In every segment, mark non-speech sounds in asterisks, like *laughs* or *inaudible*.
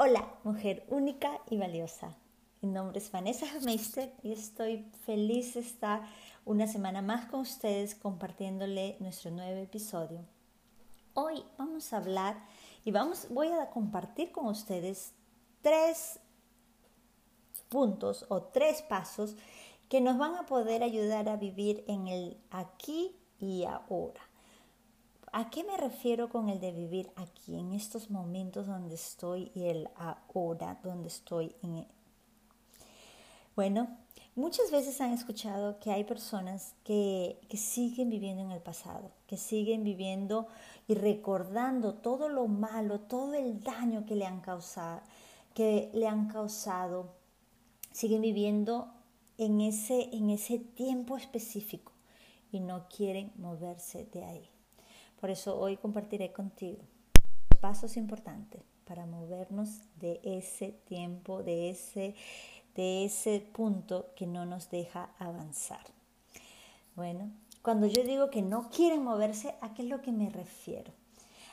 Hola, mujer única y valiosa. Mi nombre es Vanessa Meister y estoy feliz de estar una semana más con ustedes compartiéndole nuestro nuevo episodio. Hoy vamos a hablar y vamos, voy a compartir con ustedes tres puntos o tres pasos que nos van a poder ayudar a vivir en el aquí y ahora. ¿A qué me refiero con el de vivir aquí, en estos momentos donde estoy y el ahora donde estoy? En... Bueno, muchas veces han escuchado que hay personas que, que siguen viviendo en el pasado, que siguen viviendo y recordando todo lo malo, todo el daño que le han causado, que le han causado, siguen viviendo en ese, en ese tiempo específico y no quieren moverse de ahí. Por eso hoy compartiré contigo pasos importantes para movernos de ese tiempo, de ese, de ese punto que no nos deja avanzar. Bueno, cuando yo digo que no quieren moverse, ¿a qué es lo que me refiero?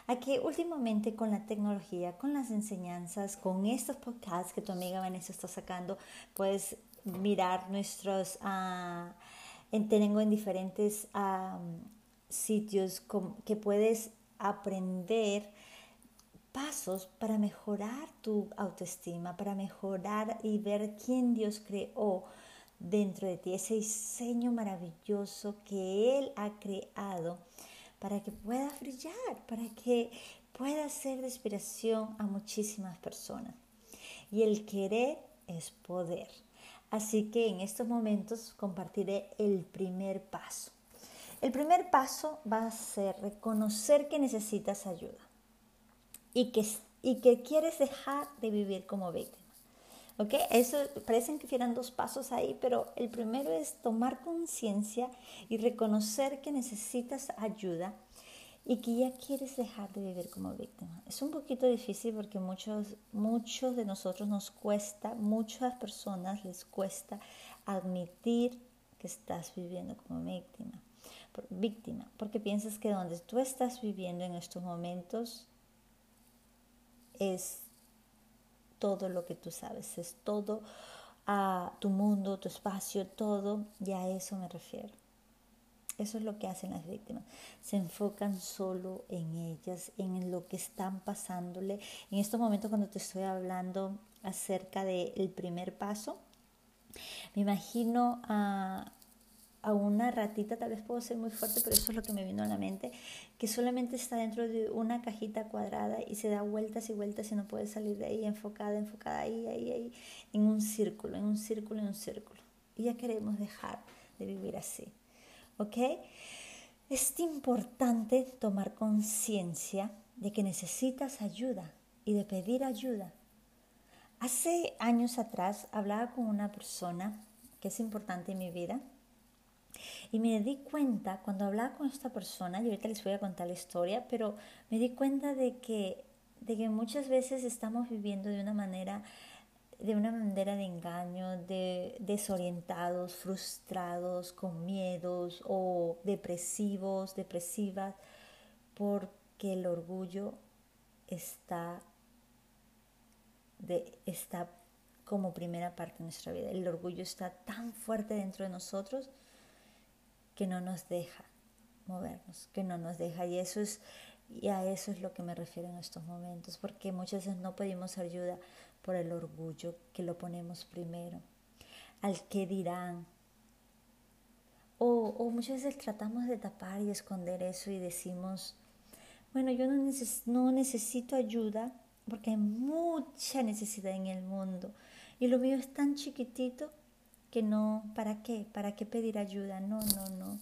A que últimamente con la tecnología, con las enseñanzas, con estos podcasts que tu amiga Vanessa está sacando, puedes mirar nuestros, uh, tengo en diferentes sitios que puedes aprender pasos para mejorar tu autoestima, para mejorar y ver quién Dios creó dentro de ti, ese diseño maravilloso que Él ha creado para que pueda brillar, para que pueda ser de inspiración a muchísimas personas. Y el querer es poder. Así que en estos momentos compartiré el primer paso. El primer paso va a ser reconocer que necesitas ayuda y que, y que quieres dejar de vivir como víctima. ¿Ok? Eso parecen que fueran dos pasos ahí, pero el primero es tomar conciencia y reconocer que necesitas ayuda y que ya quieres dejar de vivir como víctima. Es un poquito difícil porque muchos, muchos de nosotros nos cuesta, muchas personas les cuesta admitir que estás viviendo como víctima víctima, porque piensas que donde tú estás viviendo en estos momentos es todo lo que tú sabes, es todo a tu mundo, tu espacio, todo, y a eso me refiero. Eso es lo que hacen las víctimas. Se enfocan solo en ellas, en lo que están pasándole. En estos momentos cuando te estoy hablando acerca del primer paso, me imagino a, a una ratita, tal vez puedo ser muy fuerte, pero eso es lo que me vino a la mente, que solamente está dentro de una cajita cuadrada y se da vueltas y vueltas y no puede salir de ahí, enfocada, enfocada ahí, ahí, ahí, en un círculo, en un círculo, en un círculo. Y ya queremos dejar de vivir así. ¿Ok? Es importante tomar conciencia de que necesitas ayuda y de pedir ayuda. Hace años atrás hablaba con una persona que es importante en mi vida, y me di cuenta, cuando hablaba con esta persona, y ahorita les voy a contar la historia, pero me di cuenta de que, de que muchas veces estamos viviendo de una manera de una manera de engaño, de desorientados, frustrados, con miedos o depresivos, depresivas, porque el orgullo está, de, está como primera parte de nuestra vida. El orgullo está tan fuerte dentro de nosotros que no nos deja movernos, que no nos deja. Y eso es, y a eso es lo que me refiero en estos momentos, porque muchas veces no pedimos ayuda por el orgullo, que lo ponemos primero, al que dirán. O, o muchas veces tratamos de tapar y esconder eso y decimos, bueno, yo no, no necesito ayuda porque hay mucha necesidad en el mundo y lo mío es tan chiquitito que no, ¿para qué? ¿Para qué pedir ayuda? No, no, no.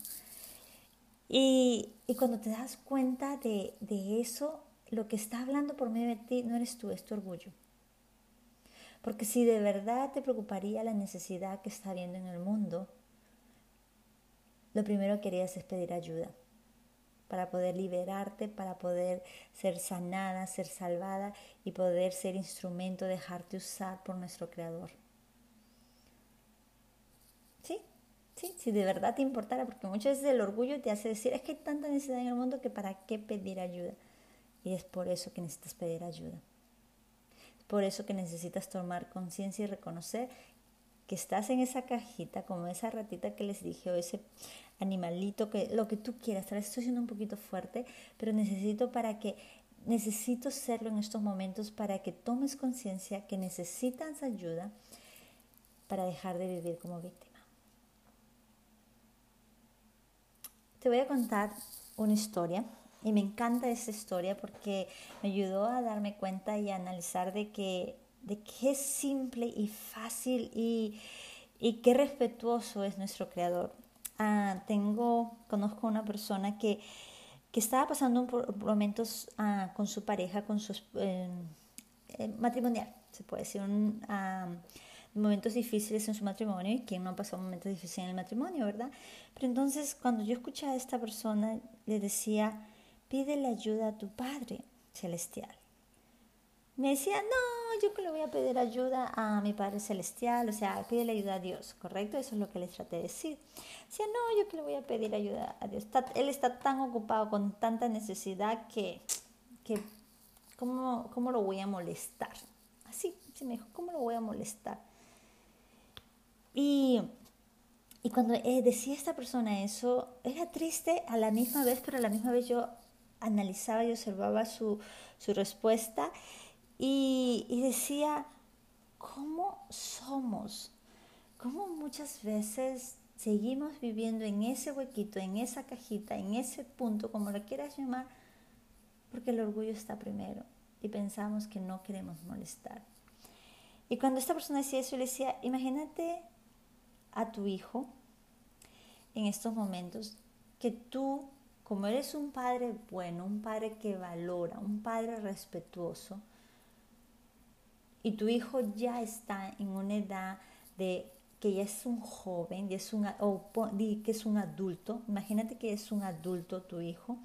Y, cuando te das cuenta de, de eso, lo que está hablando por medio de ti no eres tú, es tu orgullo. Porque si de verdad te preocuparía la necesidad que está habiendo en el mundo, lo primero que querías es pedir ayuda para poder liberarte, para poder ser sanada, ser salvada y poder ser instrumento, dejarte usar por nuestro Creador. Si de verdad te importara, porque muchas veces el orgullo te hace decir, es que hay tanta necesidad en el mundo que para qué pedir ayuda. Y es por eso que necesitas pedir ayuda. por eso que necesitas tomar conciencia y reconocer que estás en esa cajita, como esa ratita que les dije, o ese animalito, que lo que tú quieras. Tal vez estoy siendo un poquito fuerte, pero necesito para que necesito serlo en estos momentos para que tomes conciencia que necesitas ayuda para dejar de vivir como víctima. Te voy a contar una historia y me encanta esta historia porque me ayudó a darme cuenta y a analizar de que, de que es simple y fácil y, y qué respetuoso es nuestro creador. Ah, tengo, conozco una persona que, que estaba pasando por momentos ah, con su pareja, con su eh, eh, matrimonial, se puede decir, un, ah, momentos difíciles en su matrimonio y quien no ha pasado momentos difíciles en el matrimonio, ¿verdad? Pero entonces cuando yo escuché a esta persona, le decía, pídele ayuda a tu Padre Celestial. Me decía, no, yo que le voy a pedir ayuda a mi Padre Celestial, o sea, pídele ayuda a Dios, ¿correcto? Eso es lo que le traté de decir. Decía, no, yo que le voy a pedir ayuda a Dios. él está tan ocupado con tanta necesidad que, que ¿cómo, ¿cómo, lo voy a molestar? Así, se me dijo, ¿cómo lo voy a molestar? Y y cuando eh, decía esta persona eso, era triste a la misma vez, pero a la misma vez yo analizaba y observaba su, su respuesta y, y, decía, ¿cómo somos? ¿Cómo muchas veces seguimos viviendo en ese huequito, en esa cajita, en ese punto, como lo quieras llamar, porque el orgullo está primero y pensamos que no queremos molestar? Y cuando esta persona decía eso, le decía, imagínate a tu hijo en estos momentos que tú, como eres un padre bueno, un padre que valora, un padre respetuoso, y tu hijo ya está en una edad de que ya es un joven, y es un, o que es un adulto, imagínate que es un adulto tu hijo,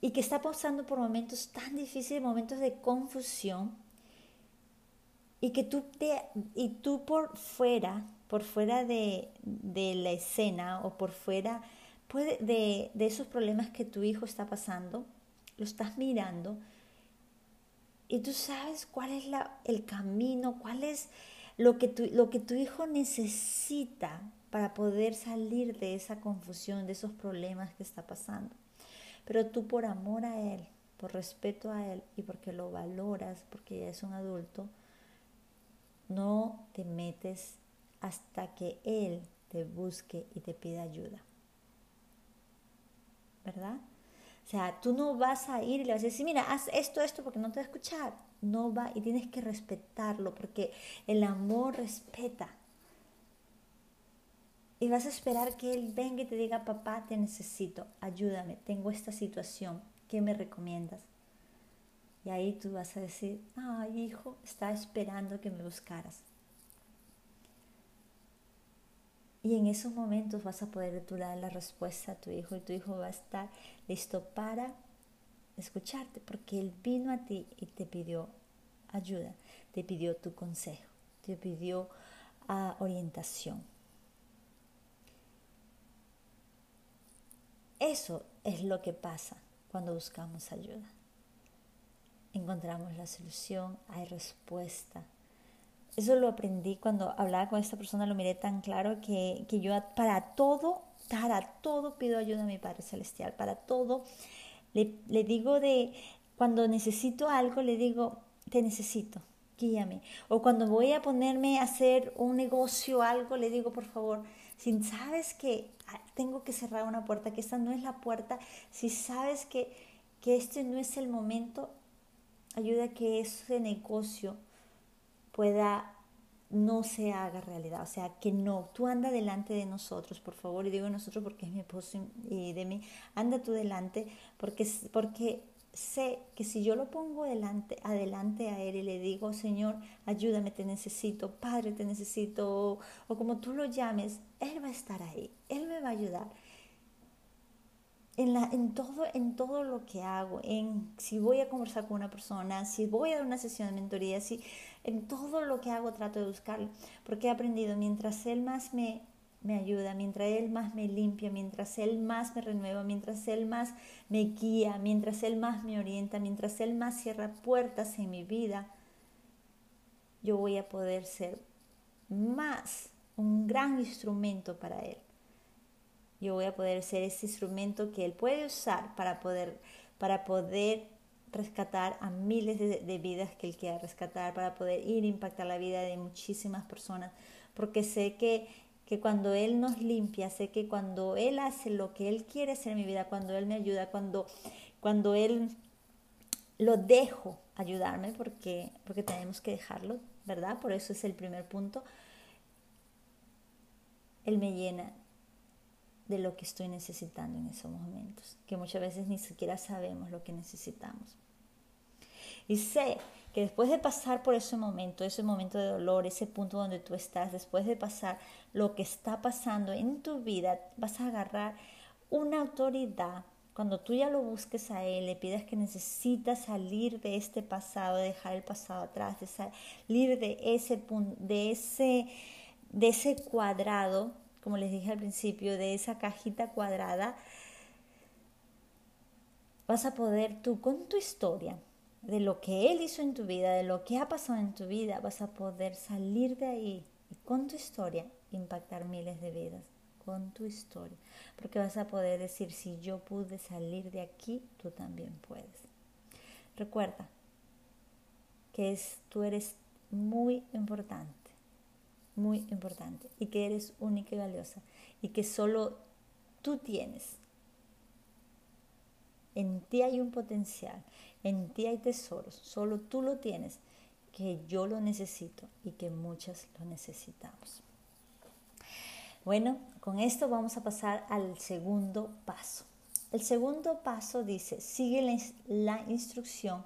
y que está pasando por momentos tan difíciles, momentos de confusión, y que tú, te, y tú por fuera por fuera de, la escena o por fuera puede, de, esos problemas que tu hijo está pasando, lo estás mirando y tú sabes cuál es la, el camino, cuál es lo que, tu, lo que tu hijo necesita para poder salir de esa confusión, de esos problemas que está pasando. Pero tú por amor a él, por respeto a él y porque lo valoras, porque ya es un adulto, no te metes hasta que Él te busque y te pida ayuda. ¿Verdad? O sea, tú no vas a ir y le vas a decir, mira, haz esto, esto, porque no te va a escuchar. No va y tienes que respetarlo, porque el amor respeta. Y vas a esperar que Él venga y te diga, papá, te necesito, ayúdame, tengo esta situación, ¿qué me recomiendas? Y ahí tú vas a decir, ay hijo, estaba esperando que me buscaras. Y en esos momentos vas a poder dar la respuesta a tu hijo y tu hijo va a estar listo para escucharte, porque él vino a ti y te pidió ayuda, te pidió tu consejo, te pidió uh, orientación. Eso es lo que pasa cuando buscamos ayuda. Encontramos la solución, hay respuesta, eso lo aprendí cuando hablaba con esta persona, lo miré tan claro que, que yo para todo, para todo pido ayuda a mi Padre Celestial, para todo le, le digo de, cuando necesito algo, le digo, te necesito, guíame. O cuando voy a ponerme a hacer un negocio, algo, le digo, por favor, si sabes que tengo que cerrar una puerta, que esta no es la puerta, si sabes que, que este no es el momento, ayuda que ese negocio pueda no se haga realidad, o sea, que no, tú anda delante de nosotros, por favor, y digo nosotros porque es mi esposo y de mí, anda tú delante, porque, porque sé que si yo lo pongo delante, adelante a Él y le digo, Señor, ayúdame, te necesito, Padre, te necesito, o como tú lo llames, Él va a estar ahí, Él me va a ayudar. En, la, en, todo, en todo lo que hago, en si voy a conversar con una persona, si voy a dar una sesión de mentoría, si, en todo lo que hago trato de buscarlo, porque he aprendido, mientras Él más me, me ayuda, mientras Él más me limpia, mientras Él más me renueva, mientras Él más me guía, mientras Él más me orienta, mientras Él más cierra puertas en mi vida, yo voy a poder ser más un gran instrumento para Él. Yo voy a poder ser ese instrumento que Él puede usar para poder, para poder rescatar a miles de, vidas que Él quiera rescatar, para poder ir a impactar la vida de muchísimas personas, porque sé que, que cuando Él nos limpia, sé que cuando Él hace lo que Él quiere hacer en mi vida, cuando Él me ayuda, cuando, cuando Él lo dejo ayudarme, porque, porque tenemos que dejarlo, ¿verdad? Por eso es el primer punto. Él me llena de lo que estoy necesitando en esos momentos, que muchas veces ni siquiera sabemos lo que necesitamos. Y sé que después de pasar por ese momento, ese momento de dolor, ese punto donde tú estás, después de pasar lo que está pasando en tu vida, vas a agarrar una autoridad. Cuando tú ya lo busques a Él, le pidas que necesitas salir de este pasado, dejar el pasado atrás, de salir de ese de ese, de ese cuadrado como les dije al principio, de esa cajita cuadrada, vas a poder tú con tu historia, de lo que Él hizo en tu vida, de lo que ha pasado en tu vida, vas a poder salir de ahí y con tu historia impactar miles de vidas, con tu historia. Porque vas a poder decir, si yo pude salir de aquí, tú también puedes. Recuerda que es, tú eres muy importante muy importante y que eres única y valiosa y que solo tú tienes. En ti hay un potencial, en ti hay tesoros, solo tú lo tienes, que yo lo necesito y que muchas lo necesitamos. Bueno, con esto vamos a pasar al segundo paso. El segundo paso dice, sigue la, instrucción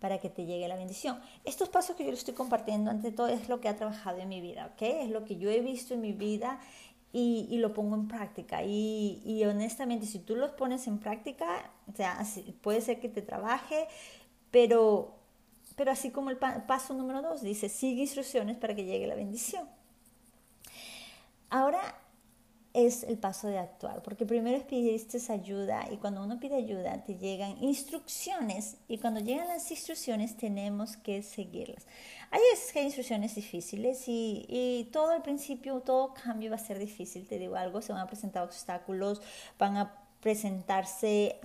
para que te llegue la bendición. Estos pasos que yo les estoy compartiendo, ante todo, es lo que ha trabajado en mi vida, ¿ok? Es lo que yo he visto en mi vida y, lo pongo en práctica. Y, honestamente, si tú los pones en práctica, o sea, puede ser que te trabaje, pero, pero así como el paso número dos dice, sigue instrucciones para que llegue la bendición. Ahora, es el paso de actuar, porque primero es pediste ayuda y cuando uno pide ayuda te llegan instrucciones y cuando llegan las instrucciones tenemos que seguirlas. Hay instrucciones difíciles y, y todo al principio, todo cambio va a ser difícil, te digo algo, se van a presentar obstáculos, van a presentarse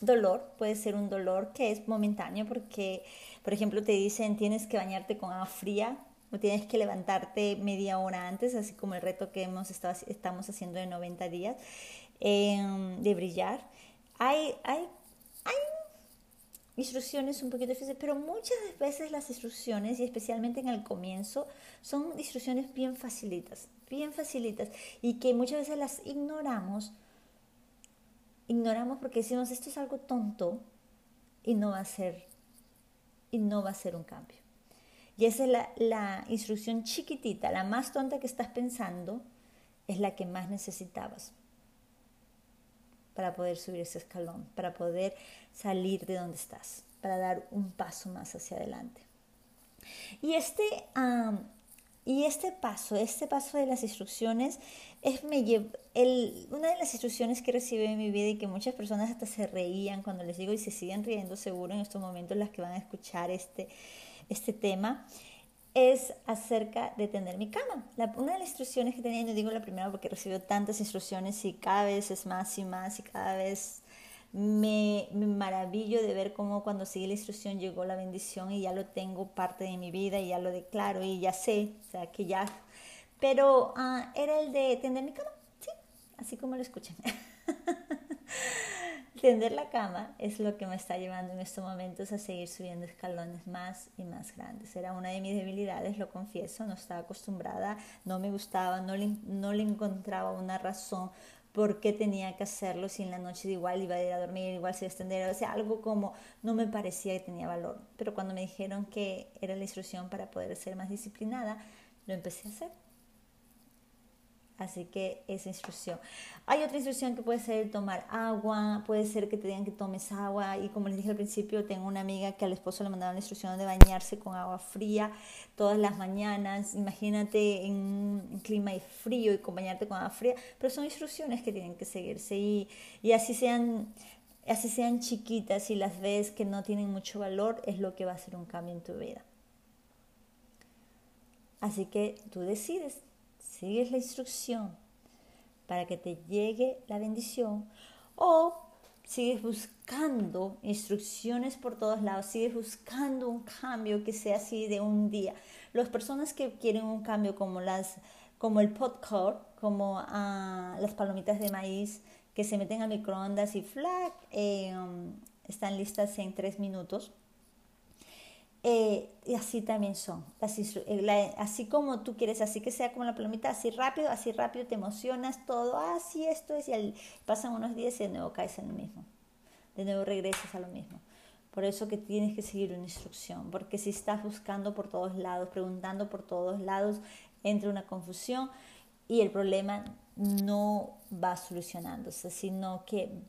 dolor, puede ser un dolor que es momentáneo porque, por ejemplo, te dicen tienes que bañarte con agua fría tienes que levantarte media hora antes, así como el reto que hemos estado, estamos haciendo de 90 días, em, de brillar. Hay, hay, hay instrucciones un poquito difíciles, pero muchas veces las instrucciones, y especialmente en el comienzo, son instrucciones bien facilitas, bien facilitas, y que muchas veces las ignoramos, ignoramos porque decimos, esto es algo tonto, y no va a ser, y no va a ser un cambio. Y esa es la, instrucción chiquitita, la más tonta que estás pensando, es la que más necesitabas para poder subir ese escalón, para poder salir de donde estás, para dar un paso más hacia adelante. Y este, y este paso, este paso de las instrucciones, es me el, una de las instrucciones que recibí en mi vida y que muchas personas hasta se reían cuando les digo y se siguen riendo seguro en estos momentos las que van a escuchar este, este tema es acerca de tener mi cama. una de las instrucciones que tenía, no digo la primera porque recibido tantas instrucciones y cada vez es más y más y cada vez me, maravillo de ver cómo cuando sigue la instrucción llegó la bendición y ya lo tengo parte de mi vida y ya lo declaro y ya sé, o sea que ya... Pero ah, era el de tender mi cama, sí, así como lo escuchan. *laughs* Tender la cama es lo que me está llevando en estos momentos a seguir subiendo escalones más y más grandes. Era una de mis debilidades, lo confieso, no estaba acostumbrada, no me gustaba, no le, no le encontraba una razón por qué tenía que hacerlo si en la noche igual iba a ir a dormir, igual se iba a extender, o sea, algo como no me parecía que tenía valor. Pero cuando me dijeron que era la instrucción para poder ser más disciplinada, lo empecé a hacer. Así que esa instrucción. Hay otra instrucción que puede ser tomar agua, puede ser que te digan que tomes agua y como les dije al principio, tengo una amiga que al esposo le mandaron la instrucción de bañarse con agua fría todas las mañanas. Imagínate en un clima frío y bañarte con agua fría, pero son instrucciones que tienen que seguirse y, y así sean así sean chiquitas y las ves que no tienen mucho valor, es lo que va a hacer un cambio en tu vida. Así que tú decides, sigues la instrucción para que te llegue la bendición o sigues buscando instrucciones por todos lados, sigues buscando un cambio que sea así de un día. Las personas que quieren un cambio como las como el popcorn, como ah, las palomitas de maíz que se meten al microondas y flac, eh, um, están listas en tres minutos. Eh, y así también son. Eh, así como tú quieres, así que sea como la palomita, así rápido, así rápido, te emocionas todo, así esto es, y pasan unos días y de nuevo caes en lo mismo. De nuevo regresas a lo mismo. Por eso que tienes que seguir una instrucción, porque si estás buscando por todos lados, preguntando por todos lados, entra una confusión y el problema no va solucionándose, sino que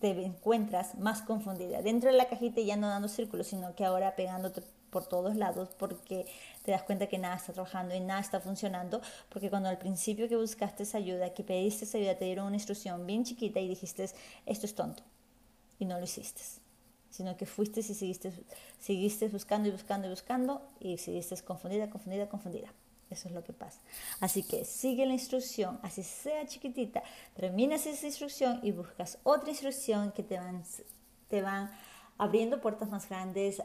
te encuentras más confundida. Dentro de la cajita ya no dando círculos, sino que ahora pegándote por todos lados porque te das cuenta que nada está trabajando y nada está funcionando, porque cuando al principio que buscaste esa ayuda, que pediste esa ayuda, te dieron una instrucción bien chiquita y dijiste, esto es tonto, y no lo hiciste, sino que fuiste y seguiste, seguiste buscando y buscando y buscando y seguiste confundida, confundida, confundida. Eso es lo que pasa. Así que sigue la instrucción, así sea chiquitita, terminas esa instrucción y buscas otra instrucción que te van, te van abriendo puertas más grandes,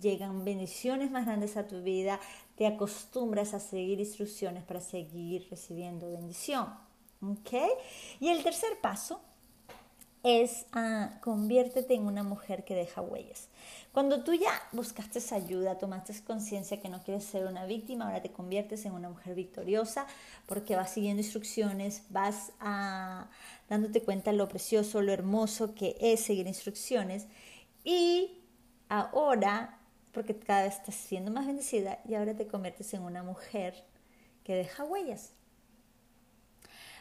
llegan bendiciones más grandes a tu vida, te acostumbras a seguir instrucciones para seguir recibiendo bendición. ¿Ok? Y el tercer paso es ah, conviértete en una mujer que deja huellas. Cuando tú ya buscaste ayuda, tomaste conciencia que no quieres ser una víctima, ahora te conviertes en una mujer victoriosa porque vas siguiendo instrucciones, vas a, ah, dándote cuenta lo precioso, lo hermoso que es seguir instrucciones y ahora, porque cada vez estás siendo más bendecida y ahora te conviertes en una mujer que deja huellas.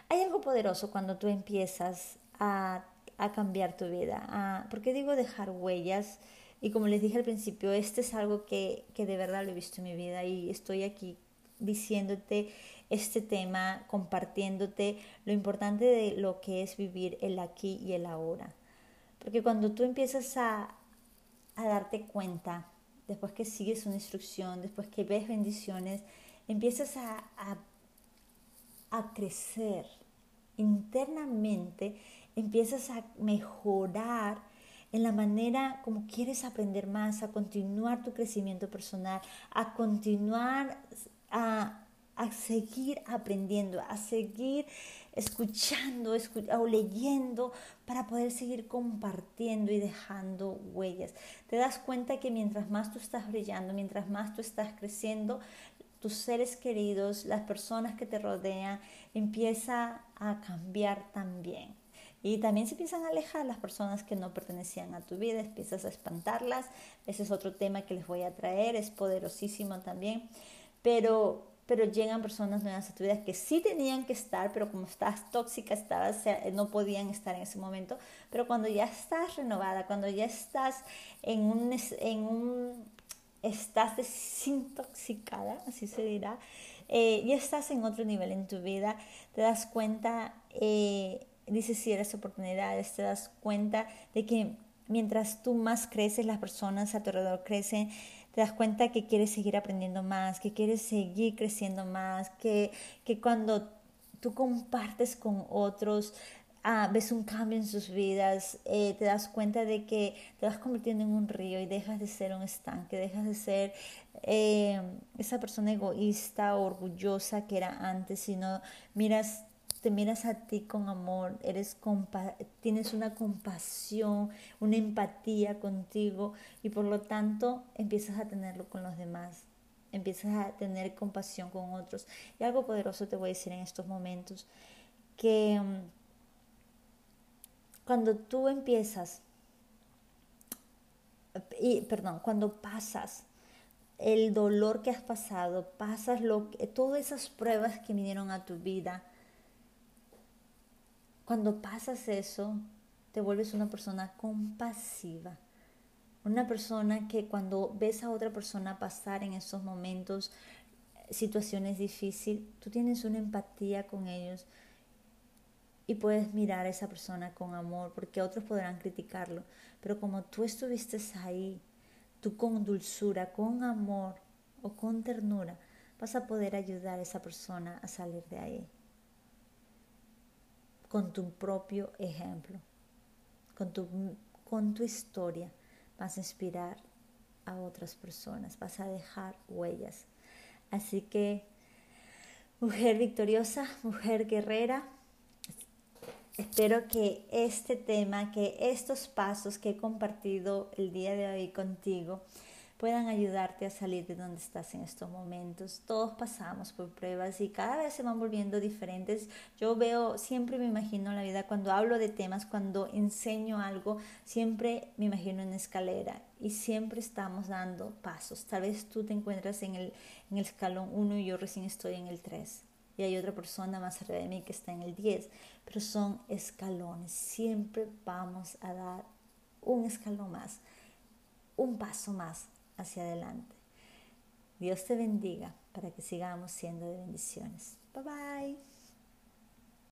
Hay algo poderoso cuando tú empiezas a a cambiar tu vida. A, ¿Por qué digo dejar huellas? Y como les dije al principio, este es algo que, que de verdad lo he visto en mi vida y estoy aquí diciéndote este tema, compartiéndote lo importante de lo que es vivir el aquí y el ahora. Porque cuando tú empiezas a, a darte cuenta, después que sigues una instrucción, después que ves bendiciones, empiezas a, a, a crecer internamente empiezas a mejorar en la manera como quieres aprender más, a continuar tu crecimiento personal, a continuar a, seguir aprendiendo, a seguir escuchando o leyendo para poder seguir compartiendo y dejando huellas. Te das cuenta que mientras más tú estás brillando, mientras más tú estás creciendo, tus seres queridos, las personas que te rodean, empieza a cambiar también. Y también se empiezan a alejar las personas que no pertenecían a tu vida, empiezas a espantarlas. Ese es otro tema que les voy a traer, es poderosísimo también. Pero, pero llegan personas nuevas a tu vida que sí tenían que estar, pero como estás tóxica, estabas, no podían estar en ese momento. Pero cuando ya estás renovada, cuando ya estás en un, en un estás desintoxicada, así se dirá, eh, ya estás en otro nivel en tu vida, te das cuenta eh, dices si eres oportunidades, te das cuenta de que mientras tú más creces, las personas a tu alrededor crecen, te das cuenta que quieres seguir aprendiendo más, que quieres seguir creciendo más, que, que cuando tú compartes con otros, ah, ves un cambio en sus vidas, eh, te das cuenta de que te vas convirtiendo en un río y dejas de ser un estanque, dejas de ser eh, esa persona egoísta, orgullosa que era antes, sino miras te miras a ti con amor, eres tienes una compasión, una empatía contigo y por lo tanto empiezas a tenerlo con los demás, empiezas a tener compasión con otros. Y algo poderoso te voy a decir en estos momentos, que mm, cuando tú empiezas, y, perdón, cuando pasas el dolor que has pasado, pasas lo, todas esas pruebas que vinieron a tu vida, cuando pasas eso, te vuelves una persona compasiva. Una persona que cuando ves a otra persona pasar en esos momentos, situaciones difíciles, tú tienes una empatía con ellos y puedes mirar a esa persona con amor, porque otros podrán criticarlo, pero como tú estuviste ahí, tú con dulzura, con amor, o con ternura vas a poder ayudar a esa persona a salir de ahí. Con tu propio ejemplo, con tu, con tu historia, vas a inspirar a otras personas, vas a dejar huellas. Así que, mujer victoriosa, mujer guerrera, espero que este tema, que estos pasos que he compartido el día de hoy contigo, puedan ayudarte a salir de donde estás en estos momentos. Todos pasamos por pruebas y cada vez se van volviendo diferentes. Yo veo, siempre me imagino la vida, cuando hablo de temas, cuando enseño algo, siempre me imagino una escalera y siempre estamos dando pasos. Tal vez tú te encuentras en el, en el escalón 1 y yo recién estoy en el 3 y hay otra persona más arriba de mí que está en el 10, pero son escalones. Siempre vamos a dar un escalón más, un paso más hacia adelante. Dios te bendiga para que sigamos siendo de bendiciones. Bye bye.